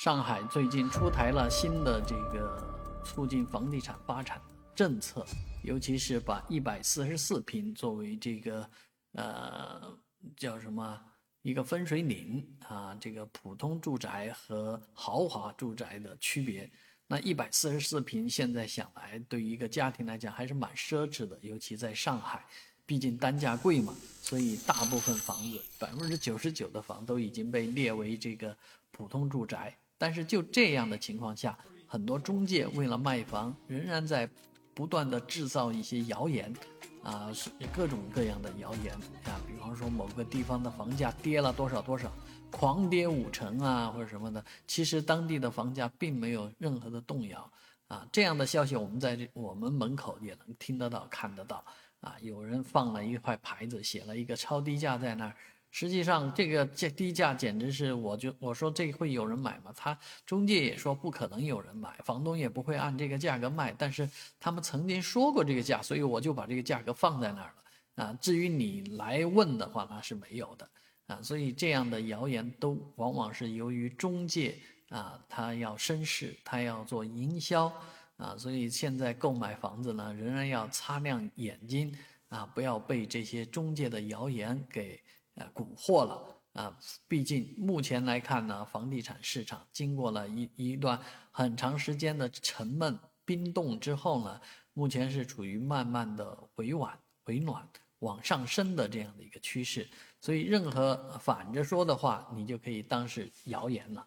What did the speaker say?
上海最近出台了新的这个促进房地产发展政策，尤其是把一百四十四平作为这个呃叫什么一个分水岭啊，这个普通住宅和豪华住宅的区别。那一百四十四平现在想来，对于一个家庭来讲还是蛮奢侈的，尤其在上海，毕竟单价贵嘛，所以大部分房子百分之九十九的房都已经被列为这个普通住宅。但是就这样的情况下，很多中介为了卖房，仍然在不断的制造一些谣言，啊，各种各样的谣言啊，比方说某个地方的房价跌了多少多少，狂跌五成啊，或者什么的，其实当地的房价并没有任何的动摇啊，这样的消息我们在这我们门口也能听得到、看得到啊，有人放了一块牌子，写了一个超低价在那儿。实际上，这个价低价简直是，我就我说这会有人买吗？他中介也说不可能有人买，房东也不会按这个价格卖。但是他们曾经说过这个价，所以我就把这个价格放在那儿了啊。至于你来问的话，那是没有的啊。所以这样的谣言都往往是由于中介啊，他要绅士，他要做营销啊。所以现在购买房子呢，仍然要擦亮眼睛啊，不要被这些中介的谣言给。呃，蛊惑了啊！毕竟目前来看呢，房地产市场经过了一一段很长时间的沉闷冰冻之后呢，目前是处于慢慢的回暖、回暖、往上升的这样的一个趋势。所以，任何反着说的话，你就可以当是谣言了。